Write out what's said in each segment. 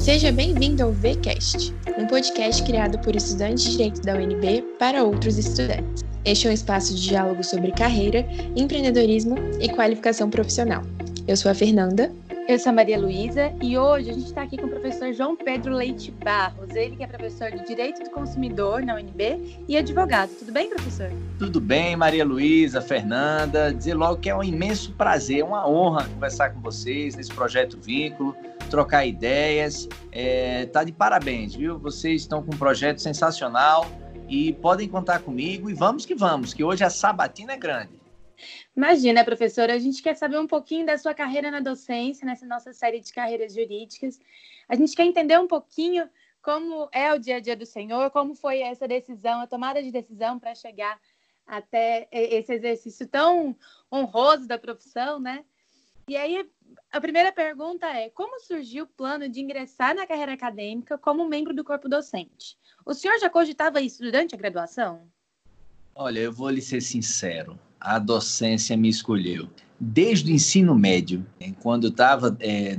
Seja bem-vindo ao VCast, um podcast criado por estudantes de Direito da UNB para outros estudantes. Este é um espaço de diálogo sobre carreira, empreendedorismo e qualificação profissional. Eu sou a Fernanda. Eu sou a Maria Luísa e hoje a gente está aqui com o professor João Pedro Leite Barros, ele que é professor de Direito do Consumidor na UNB e advogado. Tudo bem, professor? Tudo bem, Maria Luísa, Fernanda. Dizer logo que é um imenso prazer, uma honra conversar com vocês nesse projeto Vínculo, trocar ideias. É, tá de parabéns, viu? Vocês estão com um projeto sensacional e podem contar comigo e vamos que vamos, que hoje a sabatina é grande. Imagina, professora, a gente quer saber um pouquinho da sua carreira na docência, nessa nossa série de carreiras jurídicas. A gente quer entender um pouquinho como é o dia a dia do senhor, como foi essa decisão, a tomada de decisão para chegar até esse exercício tão honroso da profissão, né? E aí, a primeira pergunta é: como surgiu o plano de ingressar na carreira acadêmica como membro do corpo docente? O senhor já cogitava isso durante a graduação? Olha, eu vou lhe ser sincero a docência me escolheu. Desde o ensino médio, quando eu estava é,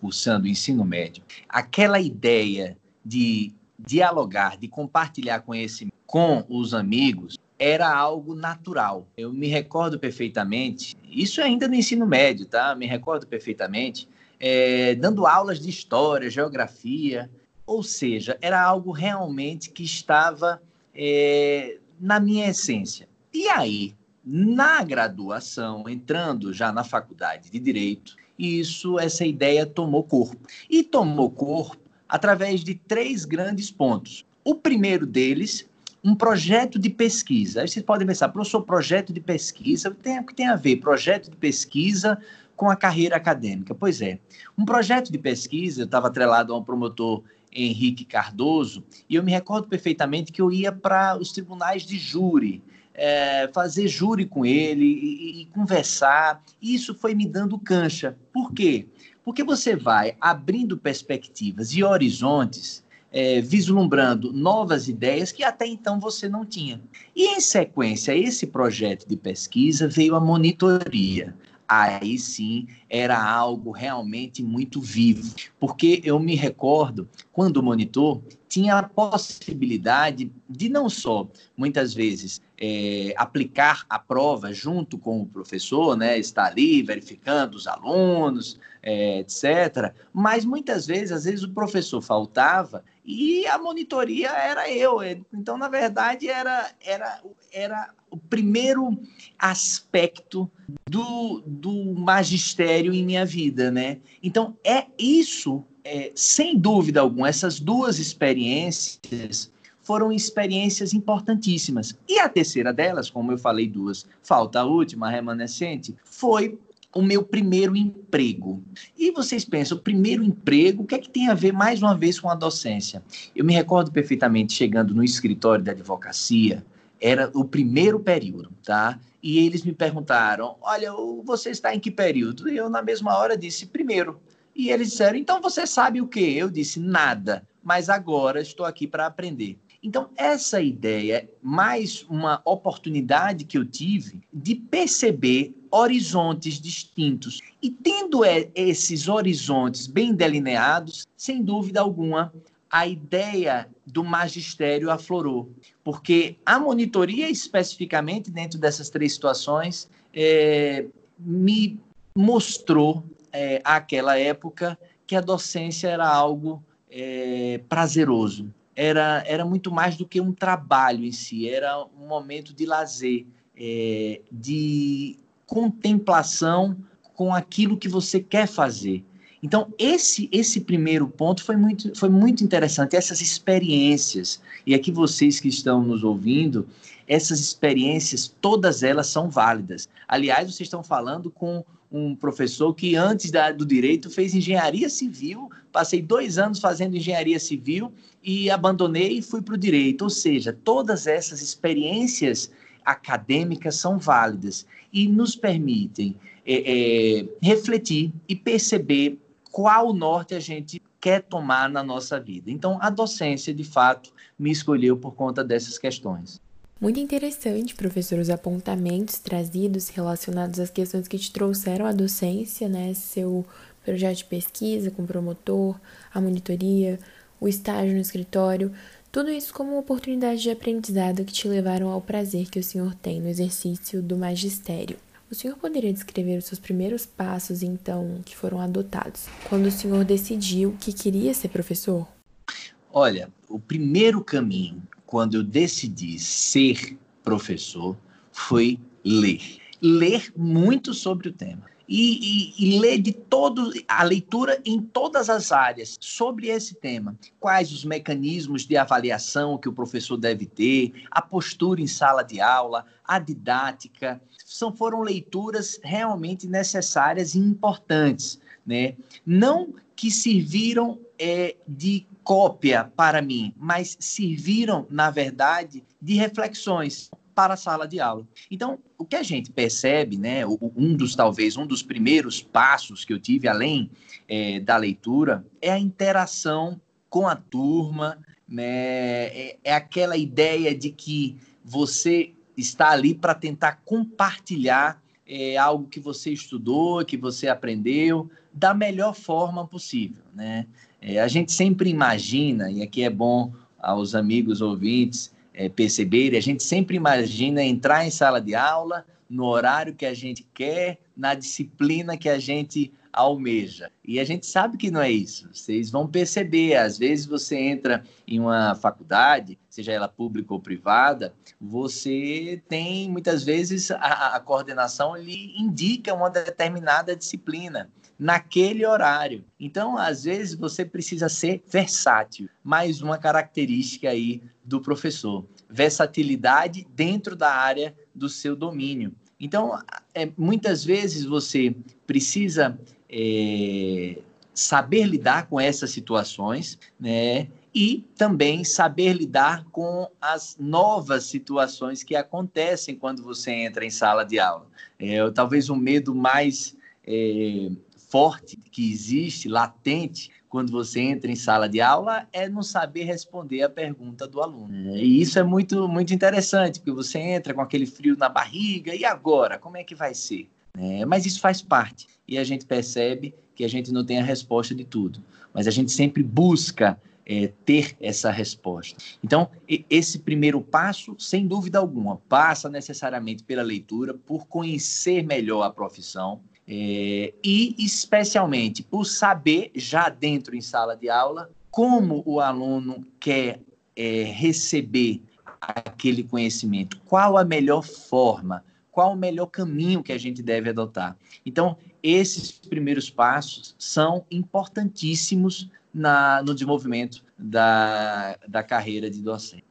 cursando o ensino médio, aquela ideia de dialogar, de compartilhar conhecimento com os amigos, era algo natural. Eu me recordo perfeitamente, isso ainda no ensino médio, tá? Me recordo perfeitamente, é, dando aulas de história, geografia, ou seja, era algo realmente que estava é, na minha essência. E aí, na graduação, entrando já na faculdade de direito, isso, essa ideia tomou corpo. E tomou corpo através de três grandes pontos. O primeiro deles, um projeto de pesquisa. Aí vocês podem pensar, professor, projeto de pesquisa, o que tem a ver projeto de pesquisa com a carreira acadêmica? Pois é, um projeto de pesquisa, eu estava atrelado a um promotor Henrique Cardoso, e eu me recordo perfeitamente que eu ia para os tribunais de júri é, fazer júri com ele e, e conversar. Isso foi me dando cancha. Por quê? Porque você vai abrindo perspectivas e horizontes, é, vislumbrando novas ideias que até então você não tinha. E em sequência esse projeto de pesquisa veio a monitoria. Aí sim era algo realmente muito vivo, porque eu me recordo quando o monitor tinha a possibilidade de não só, muitas vezes, é, aplicar a prova junto com o professor, né, estar ali verificando os alunos, é, etc. Mas muitas vezes, às vezes o professor faltava e a monitoria era eu. Então, na verdade, era, era, era o primeiro aspecto do, do magistério em minha vida, né? Então, é isso é, sem dúvida alguma, essas duas experiências foram experiências importantíssimas. E a terceira delas, como eu falei duas, falta a última, a remanescente, foi o meu primeiro emprego. E vocês pensam, o primeiro emprego, o que é que tem a ver mais uma vez com a docência? Eu me recordo perfeitamente chegando no escritório da advocacia, era o primeiro período, tá? E eles me perguntaram: "Olha, você está em que período?" E eu na mesma hora disse: "Primeiro". E eles disseram: então você sabe o que? Eu disse: nada, mas agora estou aqui para aprender. Então, essa ideia, mais uma oportunidade que eu tive de perceber horizontes distintos. E tendo esses horizontes bem delineados, sem dúvida alguma, a ideia do magistério aflorou. Porque a monitoria, especificamente dentro dessas três situações, é, me mostrou é, àquela época que a docência era algo é, prazeroso. Era, era muito mais do que um trabalho em si, era um momento de lazer, é, de contemplação com aquilo que você quer fazer. Então, esse esse primeiro ponto foi muito, foi muito interessante, essas experiências. E aqui vocês que estão nos ouvindo, essas experiências, todas elas são válidas. Aliás, vocês estão falando com um professor que antes da, do direito fez engenharia civil, passei dois anos fazendo engenharia civil e abandonei e fui para o direito. Ou seja, todas essas experiências acadêmicas são válidas e nos permitem é, é, refletir e perceber qual norte a gente quer tomar na nossa vida. Então, a docência, de fato, me escolheu por conta dessas questões. Muito interessante, professor, os apontamentos trazidos relacionados às questões que te trouxeram à docência, né? Seu projeto de pesquisa com promotor, a monitoria, o estágio no escritório, tudo isso como uma oportunidade de aprendizado que te levaram ao prazer que o senhor tem no exercício do magistério. O senhor poderia descrever os seus primeiros passos, então, que foram adotados, quando o senhor decidiu que queria ser professor? Olha, o primeiro caminho, quando eu decidi ser professor, foi ler. Ler muito sobre o tema. E, e, e, ler de todo a leitura em todas as áreas sobre esse tema. Quais os mecanismos de avaliação que o professor deve ter, a postura em sala de aula, a didática. São, foram leituras realmente necessárias e importantes. Né? Não que serviram é, de cópia para mim, mas serviram, na verdade, de reflexões para a sala de aula. Então, o que a gente percebe, né, um dos talvez um dos primeiros passos que eu tive além é, da leitura é a interação com a turma, né, é, é aquela ideia de que você está ali para tentar compartilhar é, algo que você estudou, que você aprendeu, da melhor forma possível, né? É, a gente sempre imagina, e aqui é bom aos amigos ouvintes é, perceberem, a gente sempre imagina entrar em sala de aula no horário que a gente quer, na disciplina que a gente almeja. E a gente sabe que não é isso. Vocês vão perceber, às vezes você entra em uma faculdade, seja ela pública ou privada, você tem muitas vezes a, a coordenação lhe indica uma determinada disciplina naquele horário. Então, às vezes você precisa ser versátil. Mais uma característica aí do professor, versatilidade dentro da área do seu domínio. Então, é, muitas vezes você precisa é, saber lidar com essas situações, né? E também saber lidar com as novas situações que acontecem quando você entra em sala de aula. É, talvez o medo mais é, forte que existe, latente, quando você entra em sala de aula, é não saber responder a pergunta do aluno. E isso é muito, muito interessante, porque você entra com aquele frio na barriga, e agora? Como é que vai ser? É, mas isso faz parte e a gente percebe que a gente não tem a resposta de tudo, mas a gente sempre busca é, ter essa resposta. Então, esse primeiro passo, sem dúvida alguma, passa necessariamente pela leitura, por conhecer melhor a profissão é, e, especialmente, por saber, já dentro em sala de aula, como o aluno quer é, receber aquele conhecimento, qual a melhor forma qual o melhor caminho que a gente deve adotar. Então, esses primeiros passos são importantíssimos na, no desenvolvimento da, da carreira de docente.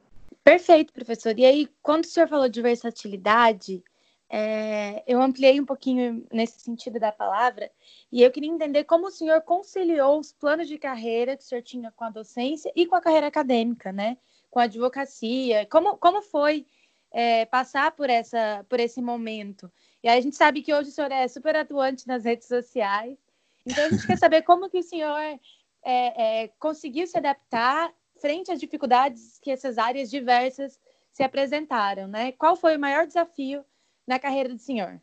Perfeito, professor. E aí, quando o senhor falou de versatilidade, é, eu ampliei um pouquinho nesse sentido da palavra, e eu queria entender como o senhor conciliou os planos de carreira que o senhor tinha com a docência e com a carreira acadêmica, né? Com a advocacia. Como, como foi é, passar por, essa, por esse momento. E aí a gente sabe que hoje o senhor é super atuante nas redes sociais. Então a gente quer saber como que o senhor é, é, conseguiu se adaptar frente às dificuldades que essas áreas diversas se apresentaram, né? Qual foi o maior desafio na carreira do senhor?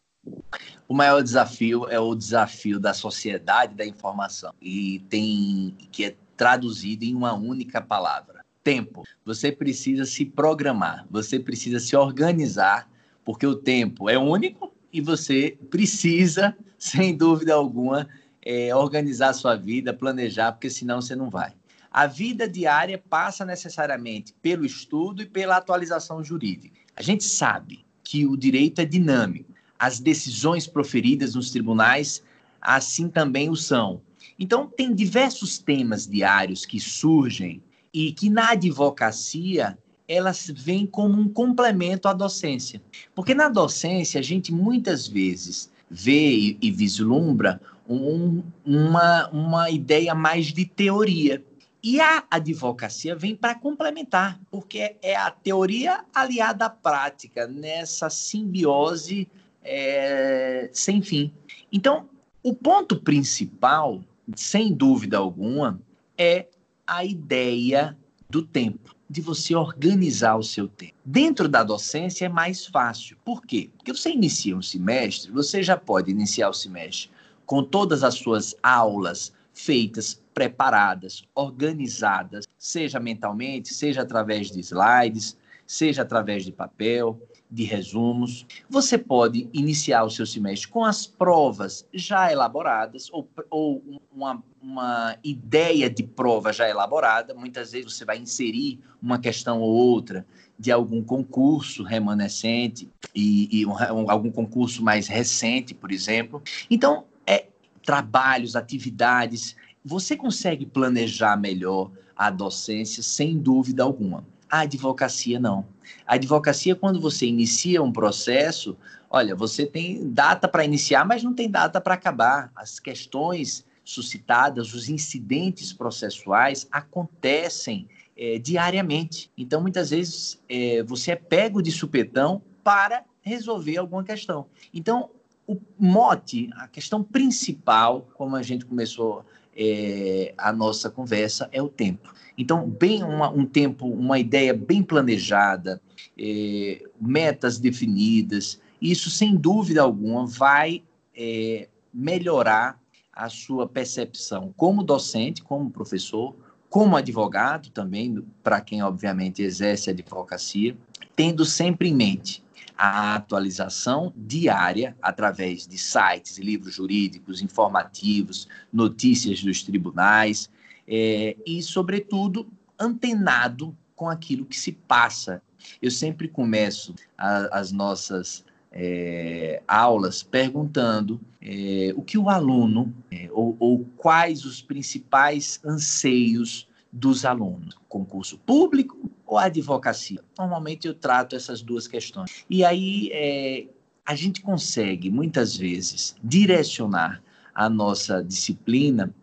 O maior desafio é o desafio da sociedade da informação e tem que é traduzido em uma única palavra: tempo. Você precisa se programar, você precisa se organizar, porque o tempo é único e você precisa, sem dúvida alguma, é, organizar a sua vida, planejar, porque senão você não vai. A vida diária passa necessariamente pelo estudo e pela atualização jurídica. A gente sabe que o direito é dinâmico. As decisões proferidas nos tribunais, assim também o são. Então, tem diversos temas diários que surgem e que na advocacia elas vêm como um complemento à docência. Porque na docência a gente muitas vezes vê e, vislumbra um, uma, uma ideia mais de teoria. E a advocacia vem para complementar, porque é a teoria aliada à prática, nessa simbiose é, sem fim. Então, o ponto principal, sem dúvida alguma, é a ideia do tempo, de você organizar o seu tempo. Dentro da docência é mais fácil. Por quê? Porque você inicia um semestre, você já pode iniciar o semestre com todas as suas aulas feitas, preparadas, organizadas, seja mentalmente, seja através de slides, seja através de papel, de resumos. Você pode iniciar o seu semestre com as provas já elaboradas ou, ou uma, uma ideia de prova já elaborada. Muitas vezes você vai inserir uma questão ou outra de algum concurso remanescente e, e um, algum concurso mais recente, por exemplo. Então, é trabalhos, atividades. Você consegue planejar melhor a docência sem dúvida alguma. A advocacia não. A advocacia, quando você inicia um processo, olha, você tem data para iniciar, mas não tem data para acabar. As questões suscitadas, os incidentes processuais acontecem é, diariamente. Então, muitas vezes, é, você é pego de supetão para resolver alguma questão. Então, o mote, a questão principal, como a gente começou é, a nossa conversa, é o tempo. Então, bem uma, um tempo, uma ideia bem planejada, é, metas definidas, isso sem dúvida alguma vai é, melhorar a sua percepção como docente, como professor, como advogado também, para quem obviamente exerce a advocacia, tendo sempre em mente a atualização diária através de sites, livros jurídicos, informativos, notícias dos tribunais, é, e, sobretudo, antenado com aquilo que se passa. Eu sempre começo a, as nossas é, aulas perguntando é, o que o aluno, é, ou, ou, quais os principais anseios dos alunos, concurso público ou advocacia. Normalmente eu trato essas duas questões. E aí é, a gente consegue, muitas vezes, direcionar a nossa disciplina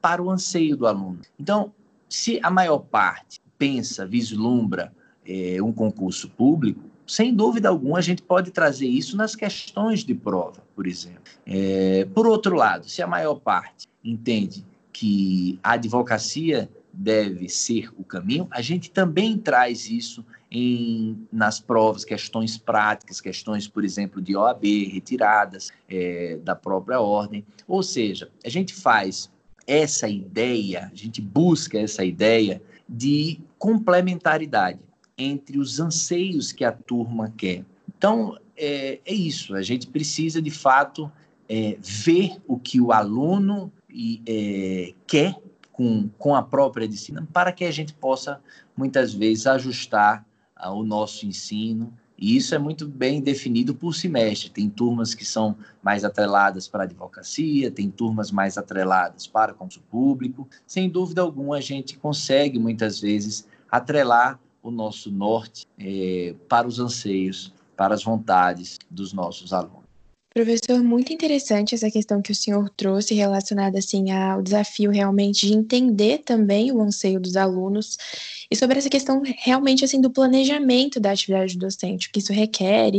para o anseio do aluno. Então, se a maior parte pensa, vislumbra é, um concurso público, sem dúvida alguma, a gente pode trazer isso nas questões de prova, por exemplo. É, por outro lado, se a maior parte entende que a advocacia deve ser o caminho, a gente também traz isso em, nas provas, questões práticas, questões, por exemplo, de OAB, retiradas é, da própria ordem. Ou seja, a gente faz essa ideia, a gente busca essa ideia de complementaridade entre os anseios que a turma quer. Então, é, é isso, a gente precisa, de fato, é, ver o que o aluno é, quer com, com a própria disciplina, para que a gente possa, muitas vezes, ajustar ah, o nosso ensino e isso é muito bem definido por semestre. Tem turmas que são mais atreladas para a advocacia, tem turmas mais atreladas para o concurso público. Sem dúvida alguma, a gente consegue muitas vezes atrelar o nosso norte é, para os anseios, para as vontades dos nossos alunos. Professor, muito interessante essa questão que o senhor trouxe relacionada assim ao desafio realmente de entender também o anseio dos alunos e sobre essa questão realmente assim do planejamento da atividade docente, o que isso requer,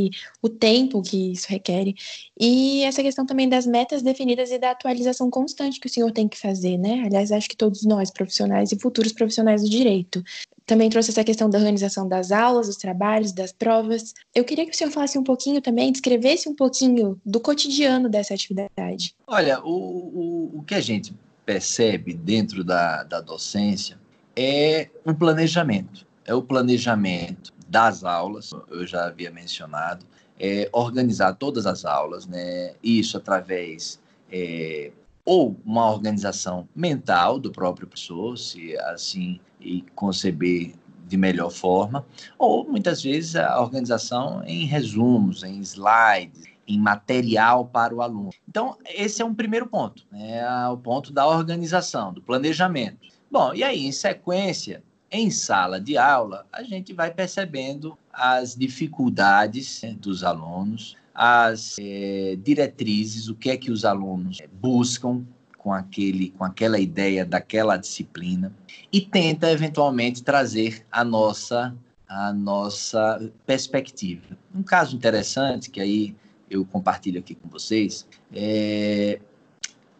o tempo que isso requer e essa questão também das metas definidas e da atualização constante que o senhor tem que fazer, né? Aliás, acho que todos nós profissionais e futuros profissionais do direito também trouxe essa questão da organização das aulas, dos trabalhos, das provas. Eu queria que o senhor falasse um pouquinho também, descrevesse um pouquinho do cotidiano dessa atividade. Olha, o, o, o que a gente percebe dentro da, da docência é um planejamento. É o planejamento das aulas, eu já havia mencionado, é organizar todas as aulas, né? Isso através é, ou uma organização mental do próprio professor, se assim e conceber de melhor forma, ou muitas vezes a organização em resumos, em slides, em material para o aluno. Então, esse é um primeiro ponto, né? É o ponto da organização, do planejamento. Bom, e aí, em sequência, em sala de aula, a gente vai percebendo as dificuldades né, dos alunos, as é, diretrizes, o que é que os alunos buscam com, aquele, com aquela ideia daquela disciplina e tenta eventualmente trazer a nossa a nossa perspectiva. Um caso interessante que aí eu compartilho aqui com vocês é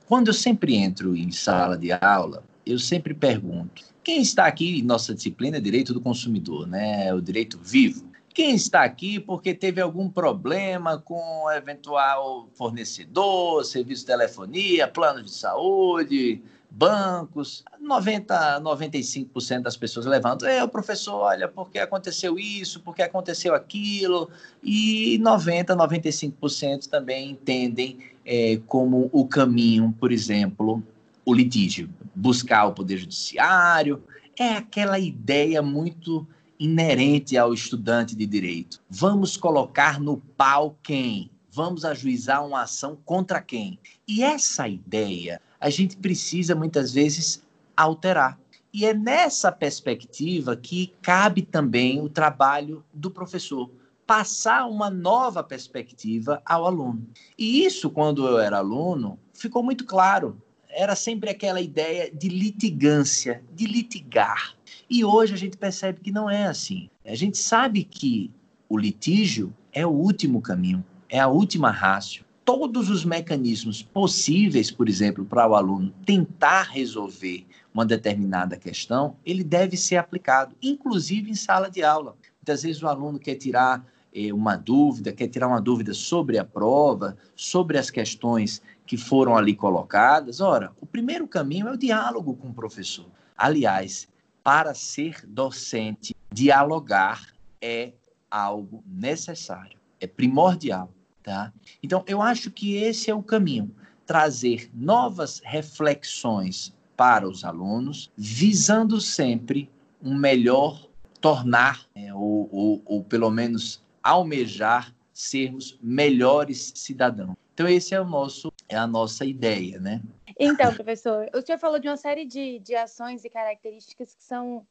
quando eu sempre entro em sala de aula, eu sempre pergunto: quem está aqui em nossa disciplina é direito do consumidor, né? É o direito vivo. Quem está aqui porque teve algum problema com eventual fornecedor, serviço de telefonia, plano de saúde, bancos, 90, 95% das pessoas levantam, é, o professor, olha, porque aconteceu isso, porque aconteceu aquilo, e 90, 95% também entendem é, como o caminho, por exemplo, o litígio, buscar o poder judiciário, é aquela ideia muito inerente ao estudante de direito. Vamos colocar no pau quem? Vamos ajuizar uma ação contra quem? E essa ideia a gente precisa muitas vezes alterar. E é nessa perspectiva que cabe também o trabalho do professor, passar uma nova perspectiva ao aluno. E isso, quando eu era aluno, ficou muito claro. Era sempre aquela ideia de litigância, de litigar. E hoje a gente percebe que não é assim. A gente sabe que o litígio é o último caminho, é a última rácio todos os mecanismos possíveis, por exemplo, para o aluno tentar resolver uma determinada questão, ele deve ser aplicado, inclusive em sala de aula. Muitas vezes o aluno quer tirar eh, uma dúvida, quer tirar uma dúvida sobre a prova, sobre as questões que foram ali colocadas. Ora, o primeiro caminho é o diálogo com o professor. Aliás, para ser docente, dialogar é algo necessário, é primordial. Tá? Então, eu acho que esse é o caminho trazer novas reflexões para os alunos, visando sempre um melhor tornar, é, ou, ou, ou pelo menos almejar sermos melhores cidadãos. Então, esse é o nosso, é a nossa ideia, né? Então, professor, o senhor falou de uma série de, de ações e características que são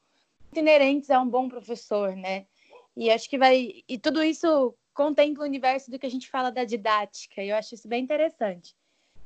inerentes a um bom professor, né? E acho que vai. E tudo isso contempla o universo do que a gente fala da didática, e eu acho isso bem interessante.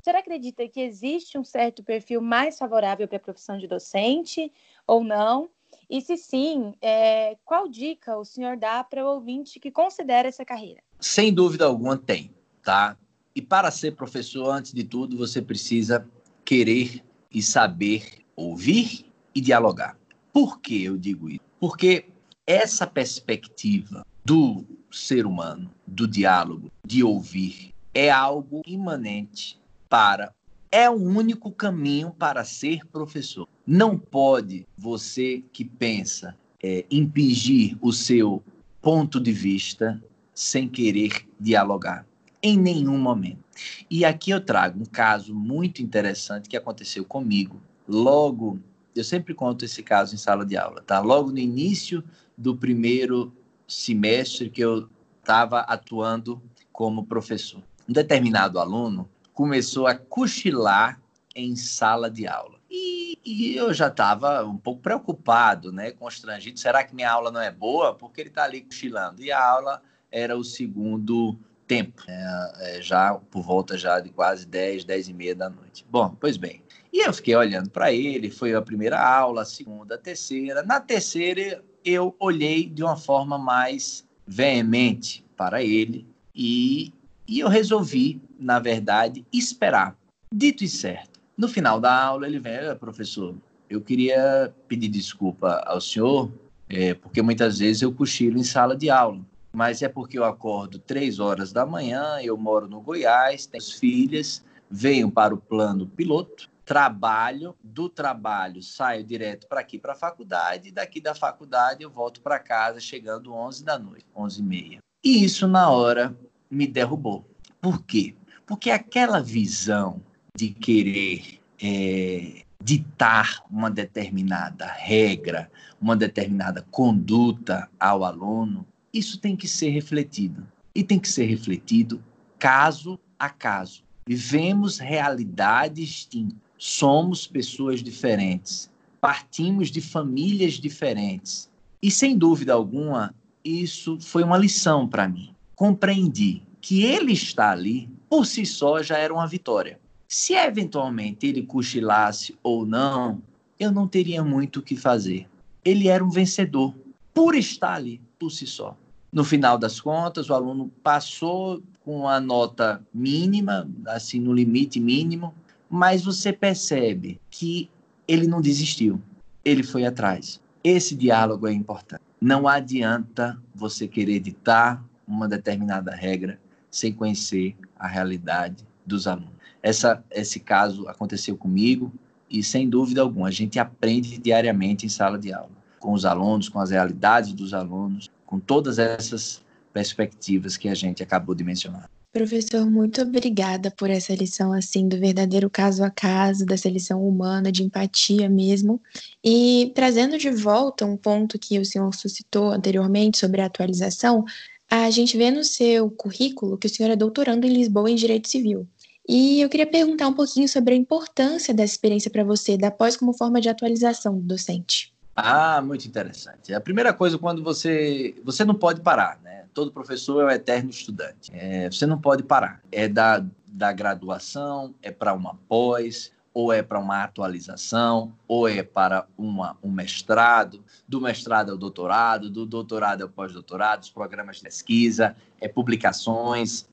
O senhor acredita que existe um certo perfil mais favorável para a profissão de docente ou não? E se sim, é, qual dica o senhor dá para o ouvinte que considera essa carreira? Sem dúvida alguma tem, tá? E para ser professor, antes de tudo, você precisa querer e saber ouvir e dialogar. Por que eu digo isso? Porque essa perspectiva do ser humano, do diálogo, de ouvir, é algo imanente para. É o único caminho para ser professor. Não pode você que pensa é, impingir o seu ponto de vista sem querer dialogar. Em nenhum momento. E aqui eu trago um caso muito interessante que aconteceu comigo logo. Eu sempre conto esse caso em sala de aula, tá? Logo no início do primeiro semestre que eu estava atuando como professor. Um determinado aluno começou a cochilar em sala de aula. E, e eu já estava um pouco preocupado, né, constrangido. Será que minha aula não é boa? Porque ele está ali cochilando. E a aula era o segundo tempo, é, já por volta já de quase 10, 10 e meia da noite. Bom, pois bem. E eu fiquei olhando para ele, foi a primeira aula, a segunda, a terceira. Na terceira, eu olhei de uma forma mais veemente para ele e, e eu resolvi, na verdade, esperar. Dito e certo, no final da aula ele vem, professor, eu queria pedir desculpa ao senhor, é, porque muitas vezes eu cochilo em sala de aula, mas é porque eu acordo três horas da manhã, eu moro no Goiás, tenho filhas, venho para o plano piloto, trabalho, do trabalho saio direto para aqui para a faculdade, e daqui da faculdade eu volto para casa chegando 11 da noite, 11 e meia. E isso na hora me derrubou. Por quê? Porque aquela visão de querer é, ditar uma determinada regra, uma determinada conduta ao aluno, isso tem que ser refletido. E tem que ser refletido caso a caso. Vivemos realidades distintas somos pessoas diferentes, partimos de famílias diferentes. E sem dúvida alguma, isso foi uma lição para mim. Compreendi que ele estar ali, por si só, já era uma vitória. Se eventualmente ele cochilasse ou não, eu não teria muito o que fazer. Ele era um vencedor, por estar ali, por si só. No final das contas, o aluno passou com a nota mínima, assim, no limite mínimo, mas você percebe que ele não desistiu, ele foi atrás. Esse diálogo é importante. não adianta você querer ditar uma determinada regra sem conhecer a realidade dos alunos. Essa, esse caso aconteceu comigo e, sem dúvida alguma, a gente aprende diariamente em sala de aula, com os alunos, com as realidades dos alunos, com todas essas perspectivas que a gente acabou de mencionar. Professor, muito obrigada por essa lição assim do verdadeiro caso a caso, dessa lição humana, de empatia mesmo. E trazendo de volta um ponto que o senhor suscitou anteriormente sobre a atualização, a gente vê no seu currículo que o senhor é doutorando em Lisboa em Direito Civil. E eu queria perguntar um pouquinho sobre a importância dessa experiência para você, da pós como forma de atualização do docente. Ah, muito interessante. A primeira coisa, quando você. Você não pode parar, né? Todo professor é um eterno estudante. É, você não pode parar. É da, da graduação, é para uma pós, ou é para uma atualização, ou é para uma, um mestrado, do mestrado ao doutorado, do doutorado ao pós-doutorado, os programas de pesquisa, é publicações.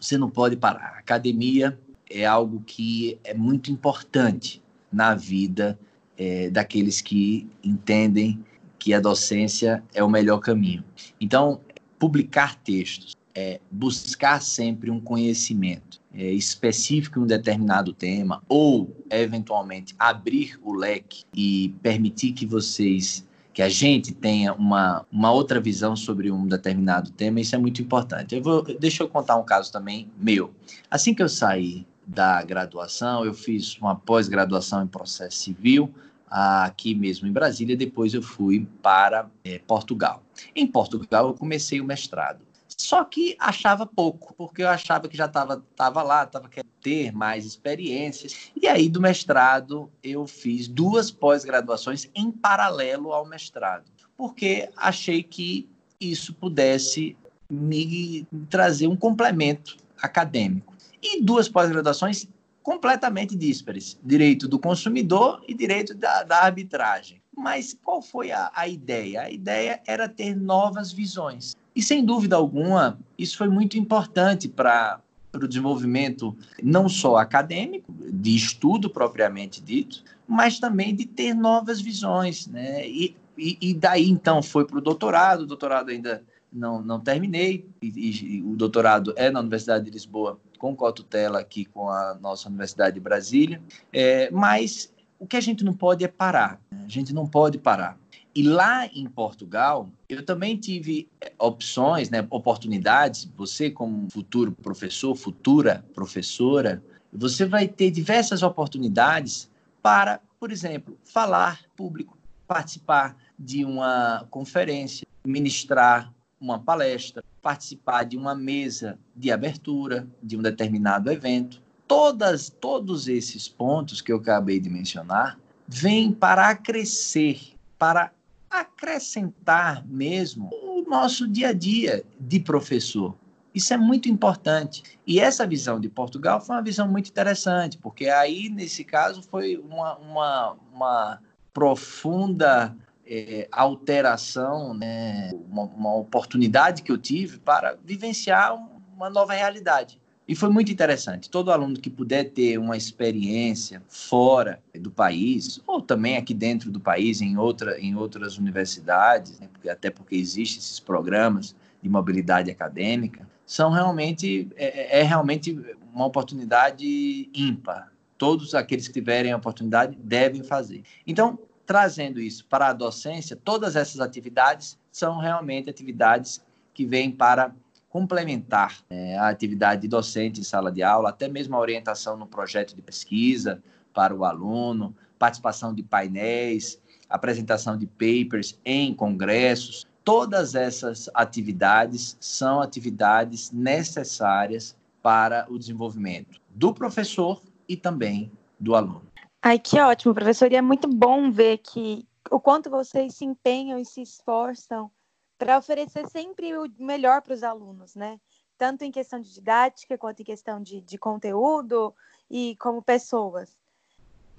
Você não pode parar. A academia é algo que é muito importante na vida é, daqueles que entendem que a docência é o melhor caminho. Então, publicar textos, é buscar sempre um conhecimento é, específico em um determinado tema, ou, eventualmente, abrir o leque e permitir que vocês que a gente tenha uma, uma outra visão sobre um determinado tema, isso é muito importante. Eu vou, deixa eu contar um caso também meu. Assim que eu saí da graduação, eu fiz uma pós-graduação em processo civil, aqui mesmo em Brasília, depois eu fui para é, Portugal. Em Portugal eu comecei o mestrado. Só que achava pouco, porque eu achava que já estava tava lá, estava querendo ter mais experiências. E aí, do mestrado, eu fiz duas pós-graduações em paralelo ao mestrado, porque achei que isso pudesse me trazer um complemento acadêmico. E duas pós-graduações completamente díspares: direito do consumidor e direito da, da arbitragem. Mas qual foi a, a ideia? A ideia era ter novas visões. E sem dúvida alguma, isso foi muito importante para para o desenvolvimento não só acadêmico, de estudo propriamente dito, mas também de ter novas visões. Né? E, e, e daí, então, foi para o doutorado, o doutorado ainda não, não terminei, e, e, o doutorado é na Universidade de Lisboa, com cotutela aqui com a nossa Universidade de Brasília, é, mas o que a gente não pode é parar, né? a gente não pode parar. E lá em Portugal, eu também tive é, opções, né, oportunidades. Você, como futuro professor, futura professora, você vai ter diversas oportunidades para, por exemplo, falar público, participar de uma conferência, ministrar uma palestra, participar de uma mesa de abertura de um determinado evento. Todas, todos esses pontos que eu acabei de mencionar vêm para acrescer, para acrescentar mesmo o nosso dia a dia de professor. Isso é muito importante. E essa visão de Portugal foi uma visão muito interessante, porque aí, nesse caso, foi uma, uma, uma profunda é, alteração, né, uma, uma, oportunidade que eu tive para vivenciar uma nova realidade. E foi muito interessante. Todo aluno que puder ter uma experiência fora do país, ou também aqui dentro do país, em, outra, em outras universidades, né, porque, até porque existem esses programas de mobilidade acadêmica, são realmente é, é realmente uma oportunidade ímpar. Todos aqueles que tiverem a oportunidade devem fazer. Então, trazendo isso para a docência, todas essas atividades são realmente atividades que vêm para complementar é, a atividade docente em sala de aula, até mesmo a orientação no projeto de pesquisa para o aluno, participação de painéis, apresentação de papers em congressos. Todas essas atividades são atividades necessárias para o desenvolvimento do professor e também do aluno. Ai, que ótimo, professor. E é muito bom ver que o quanto vocês se empenham e se esforçam para oferecer sempre o melhor para os alunos, né? Tanto em questão de didática, quanto em questão de, de conteúdo e como pessoas.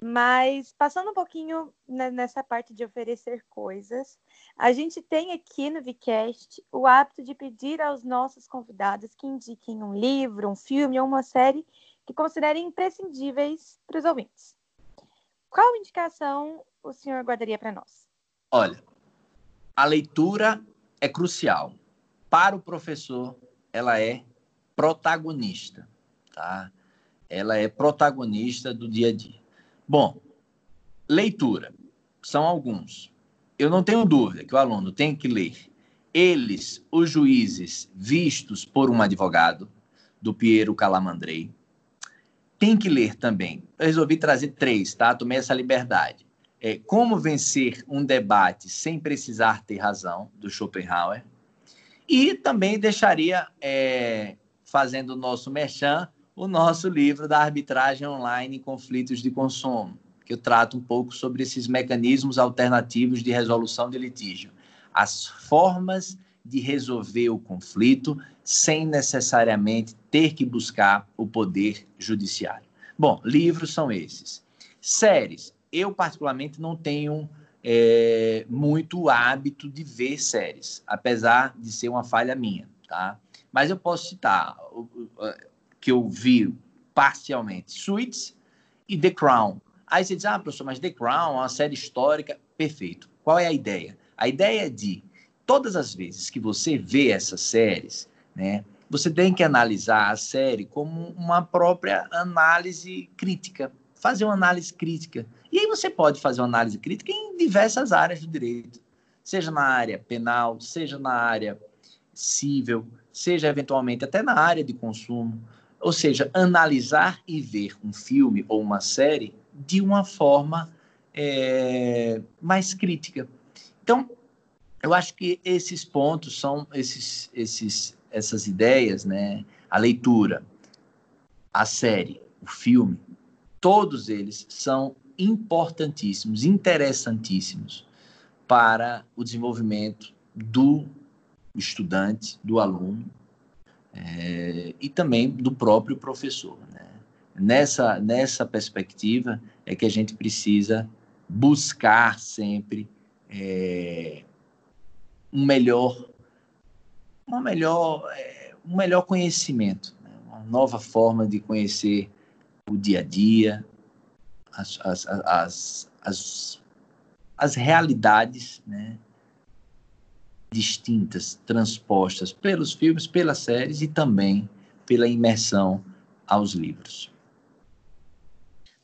Mas passando um pouquinho nessa parte de oferecer coisas, a gente tem aqui no VCast o hábito de pedir aos nossos convidados que indiquem um livro, um filme ou uma série que considerem imprescindíveis para os ouvintes. Qual indicação o senhor guardaria para nós? Olha, a leitura é crucial. Para o professor, ela é protagonista, tá? Ela é protagonista do dia a dia. Bom, leitura são alguns. Eu não tenho dúvida que o aluno tem que ler eles, os juízes vistos por um advogado, do Piero Calamandrei. Tem que ler também. Eu resolvi trazer três, tá? Tomei essa liberdade é, Como Vencer um Debate Sem Precisar Ter Razão, do Schopenhauer. E também deixaria, é, fazendo o nosso merchan, o nosso livro da arbitragem online em conflitos de consumo, que eu trato um pouco sobre esses mecanismos alternativos de resolução de litígio. As formas de resolver o conflito sem necessariamente ter que buscar o poder judiciário. Bom, livros são esses. Séries eu, particularmente, não tenho é, muito hábito de ver séries, apesar de ser uma falha minha, tá? Mas eu posso citar o, que eu vi parcialmente Suits e The Crown. Aí você diz, ah, professor, mas The Crown é uma série histórica. Perfeito. Qual é a ideia? A ideia é de, todas as vezes que você vê essas séries, né, você tem que analisar a série como uma própria análise crítica, fazer uma análise crítica e aí você pode fazer uma análise crítica em diversas áreas do direito, seja na área penal, seja na área civil, seja eventualmente até na área de consumo. Ou seja, analisar e ver um filme ou uma série de uma forma é, mais crítica. Então, eu acho que esses pontos são esses, esses, essas ideias, né? A leitura, a série, o filme, todos eles são importantíssimos, interessantíssimos para o desenvolvimento do estudante, do aluno é, e também do próprio professor. Né? Nessa, nessa perspectiva é que a gente precisa buscar sempre é, um melhor, uma melhor, é, um melhor conhecimento, né? uma nova forma de conhecer o dia a dia, as, as, as, as, as realidades né, distintas, transpostas pelos filmes, pelas séries e também pela imersão aos livros.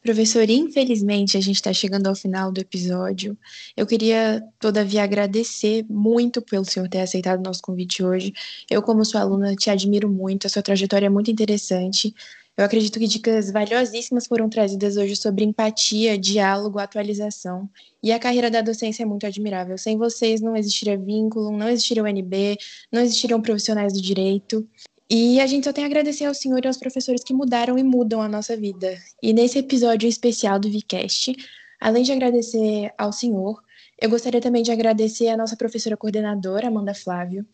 Professor, infelizmente a gente está chegando ao final do episódio. Eu queria, todavia, agradecer muito pelo senhor ter aceitado o nosso convite hoje. Eu, como sua aluna, te admiro muito, a sua trajetória é muito interessante. Eu acredito que dicas valiosíssimas foram trazidas hoje sobre empatia, diálogo, atualização. E a carreira da docência é muito admirável. Sem vocês não existiria vínculo, não existiria o NB, não existiriam profissionais do direito. E a gente só tem a agradecer ao senhor e aos professores que mudaram e mudam a nossa vida. E nesse episódio especial do VCast, além de agradecer ao senhor, eu gostaria também de agradecer a nossa professora coordenadora, Amanda Flávio,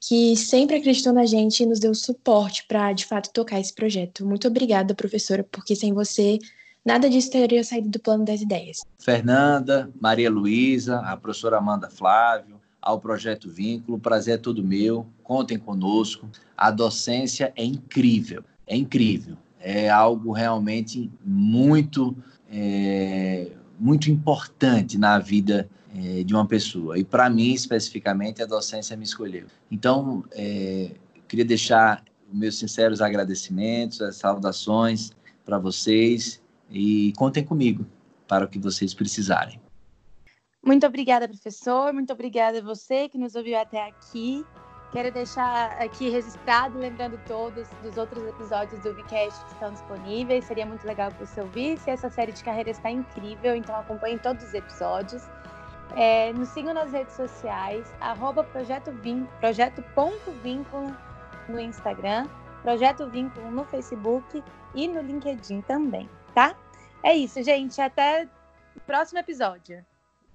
que sempre acreditou na gente e nos deu suporte para, de fato, tocar esse projeto. Muito obrigada, professora, porque sem você nada disso teria saído do plano das ideias. Fernanda, Maria Luísa, a professora Amanda Flávio, ao Projeto Vínculo, o prazer é todo meu, contem conosco. A docência é incrível, é incrível. É algo realmente muito, é, muito importante na vida é, de uma pessoa. E para mim, especificamente, a docência me escolheu. Então, é, queria deixar meus sinceros agradecimentos, as saudações para vocês e contem comigo para o que vocês precisarem. Muito obrigada, professor. Muito obrigada a você que nos ouviu até aqui. Quero deixar aqui registrado, lembrando todos dos outros episódios do Vcast que estão disponíveis. Seria muito legal que você ouvisse. Essa série de carreira está incrível, então acompanhe todos os episódios. É, nos sigam nas redes sociais, arroba projeto, vim, projeto ponto vínculo no Instagram, Projeto Vínculo no Facebook e no LinkedIn também, tá? É isso, gente. Até o próximo episódio.